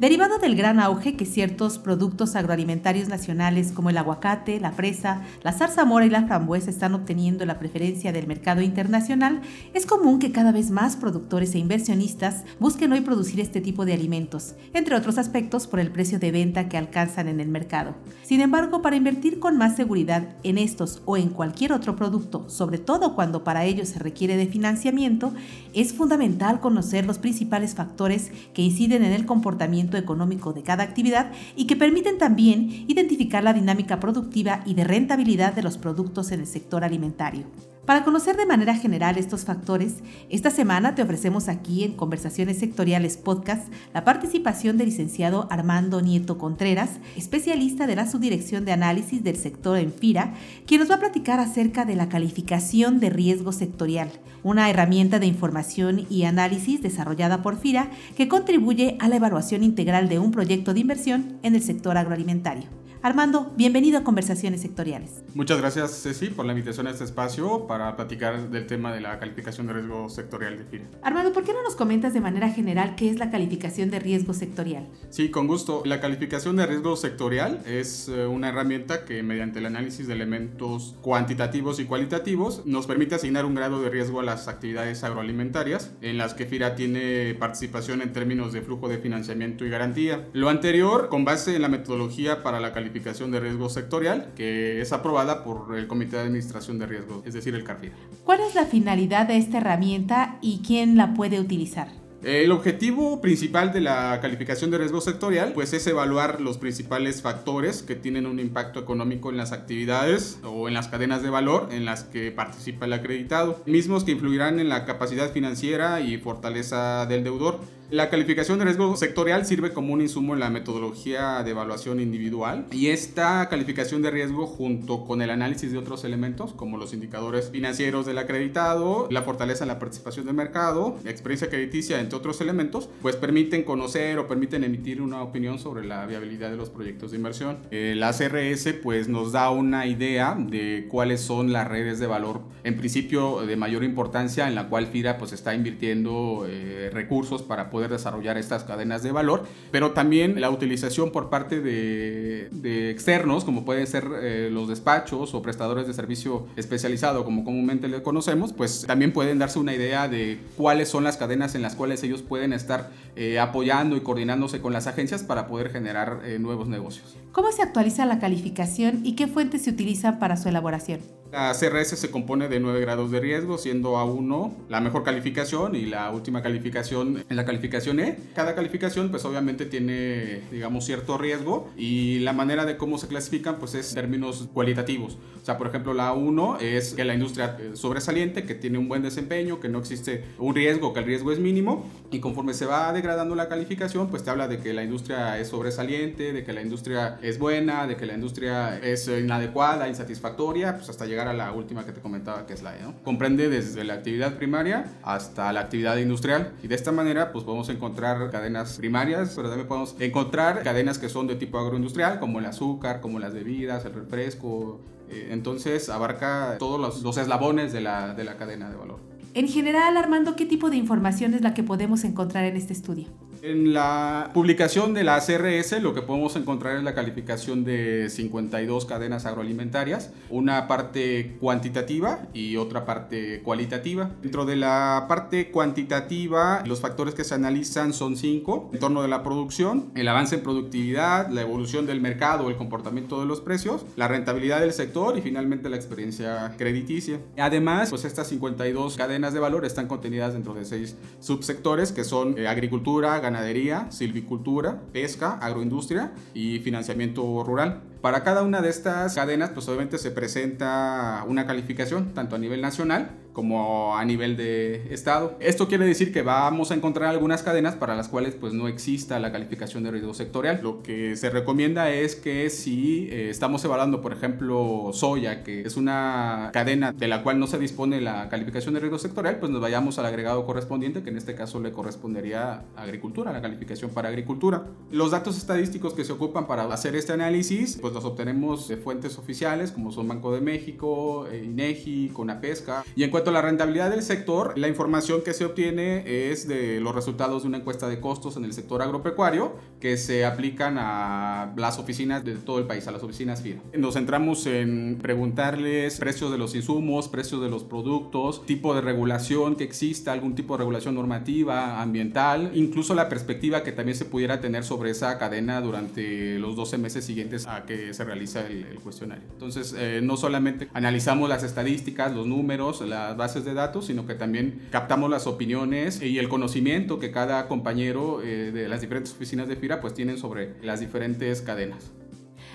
Derivado del gran auge que ciertos productos agroalimentarios nacionales como el aguacate, la fresa, la zarzamora y la frambuesa están obteniendo la preferencia del mercado internacional, es común que cada vez más productores e inversionistas busquen hoy producir este tipo de alimentos, entre otros aspectos por el precio de venta que alcanzan en el mercado. Sin embargo, para invertir con más seguridad en estos o en cualquier otro producto, sobre todo cuando para ello se requiere de financiamiento, es fundamental conocer los principales factores que inciden en el comportamiento económico de cada actividad y que permiten también identificar la dinámica productiva y de rentabilidad de los productos en el sector alimentario. Para conocer de manera general estos factores, esta semana te ofrecemos aquí en Conversaciones Sectoriales Podcast la participación del licenciado Armando Nieto Contreras, especialista de la Subdirección de Análisis del Sector en FIRA, quien nos va a platicar acerca de la calificación de riesgo sectorial, una herramienta de información y análisis desarrollada por FIRA que contribuye a la evaluación integral de un proyecto de inversión en el sector agroalimentario. Armando, bienvenido a Conversaciones Sectoriales. Muchas gracias, Ceci, por la invitación a este espacio para platicar del tema de la calificación de riesgo sectorial de FIRA. Armando, ¿por qué no nos comentas de manera general qué es la calificación de riesgo sectorial? Sí, con gusto. La calificación de riesgo sectorial es eh, una herramienta que mediante el análisis de elementos cuantitativos y cualitativos nos permite asignar un grado de riesgo a las actividades agroalimentarias en las que FIRA tiene participación en términos de flujo de financiamiento y garantía. Lo anterior con base en la metodología para la calificación de riesgo sectorial que es aprobada por el Comité de Administración de Riesgos, es decir, el CARFIR. ¿Cuál es la finalidad de esta herramienta y quién la puede utilizar? El objetivo principal de la calificación de riesgo sectorial pues es evaluar los principales factores que tienen un impacto económico en las actividades o en las cadenas de valor en las que participa el acreditado, mismos que influirán en la capacidad financiera y fortaleza del deudor. La calificación de riesgo sectorial sirve como un insumo en la metodología de evaluación individual y esta calificación de riesgo junto con el análisis de otros elementos como los indicadores financieros del acreditado, la fortaleza en la participación del mercado, la experiencia crediticia, entre otros elementos, pues permiten conocer o permiten emitir una opinión sobre la viabilidad de los proyectos de inversión. la CRS pues nos da una idea de cuáles son las redes de valor en principio de mayor importancia en la cual FIRA pues está invirtiendo eh, recursos para poder desarrollar estas cadenas de valor, pero también la utilización por parte de, externos, como pueden ser eh, los despachos o prestadores de servicio especializado, como comúnmente le conocemos, pues también pueden darse una idea de cuáles son las cadenas en las cuales ellos pueden estar eh, apoyando y coordinándose con las agencias para poder generar eh, nuevos negocios. ¿Cómo se actualiza la calificación y qué fuentes se utilizan para su elaboración? La CRS se compone de 9 grados de riesgo, siendo A1 la mejor calificación y la última calificación en la calificación E. Cada calificación pues obviamente tiene digamos cierto riesgo y la manera de cómo se clasifican pues es términos cualitativos. O sea, por ejemplo, la A1 es que la industria sobresaliente, que tiene un buen desempeño, que no existe un riesgo, que el riesgo es mínimo y conforme se va degradando la calificación pues te habla de que la industria es sobresaliente, de que la industria es buena, de que la industria es inadecuada, insatisfactoria, pues hasta llegar a la última que te comentaba, que es la E. Comprende desde la actividad primaria hasta la actividad industrial. Y de esta manera, pues podemos encontrar cadenas primarias, pero también podemos encontrar cadenas que son de tipo agroindustrial, como el azúcar, como las bebidas, el refresco. Eh, entonces, abarca todos los, los eslabones de la, de la cadena de valor. En general, Armando, ¿qué tipo de información es la que podemos encontrar en este estudio? En la publicación de la CRS lo que podemos encontrar es la calificación de 52 cadenas agroalimentarias, una parte cuantitativa y otra parte cualitativa. Dentro de la parte cuantitativa, los factores que se analizan son cinco, en torno de la producción, el avance en productividad, la evolución del mercado, el comportamiento de los precios, la rentabilidad del sector y finalmente la experiencia crediticia. Además, pues estas 52 cadenas de valor están contenidas dentro de seis subsectores que son eh, agricultura, ganadería, ganadería, silvicultura, pesca, agroindustria y financiamiento rural. Para cada una de estas cadenas, pues obviamente se presenta una calificación, tanto a nivel nacional como a nivel de estado. Esto quiere decir que vamos a encontrar algunas cadenas para las cuales pues no exista la calificación de riesgo sectorial. Lo que se recomienda es que si eh, estamos evaluando, por ejemplo, soya, que es una cadena de la cual no se dispone la calificación de riesgo sectorial, pues nos vayamos al agregado correspondiente, que en este caso le correspondería a agricultura, la calificación para agricultura. Los datos estadísticos que se ocupan para hacer este análisis, pues los obtenemos de fuentes oficiales como son Banco de México, eh, INEGI, CONAPESCA, y en cuanto a la rentabilidad del sector, la información que se obtiene es de los resultados de una encuesta de costos en el sector agropecuario que se aplican a las oficinas de todo el país, a las oficinas FIRA. Nos centramos en preguntarles precios de los insumos, precios de los productos, tipo de regulación que exista, algún tipo de regulación normativa, ambiental, incluso la perspectiva que también se pudiera tener sobre esa cadena durante los 12 meses siguientes a que se realiza el, cuestionario. Entonces, eh, no solamente analizamos las estadísticas, los números, las bases de datos, sino que también captamos las opiniones y el conocimiento que cada compañero eh, de las diferentes oficinas de FIRA pues tienen sobre las diferentes cadenas.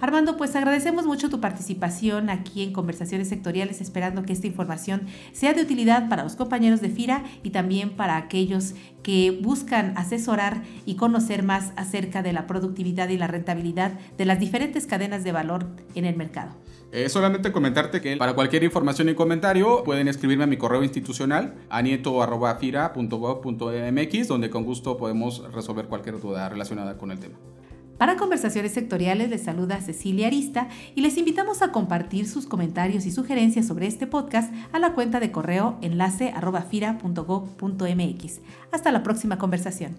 Armando, pues agradecemos mucho tu participación aquí en Conversaciones Sectoriales, esperando que esta información sea de utilidad para los compañeros de FIRA y también para aquellos que buscan asesorar y conocer más acerca de la productividad y la rentabilidad de las diferentes cadenas de valor en el mercado. Eh, solamente comentarte que para cualquier información y comentario pueden escribirme a mi correo institucional anieto.fira.gov.mx donde con gusto podemos resolver cualquier duda relacionada con el tema. Para conversaciones sectoriales les saluda Cecilia Arista y les invitamos a compartir sus comentarios y sugerencias sobre este podcast a la cuenta de correo enlace Hasta la próxima conversación.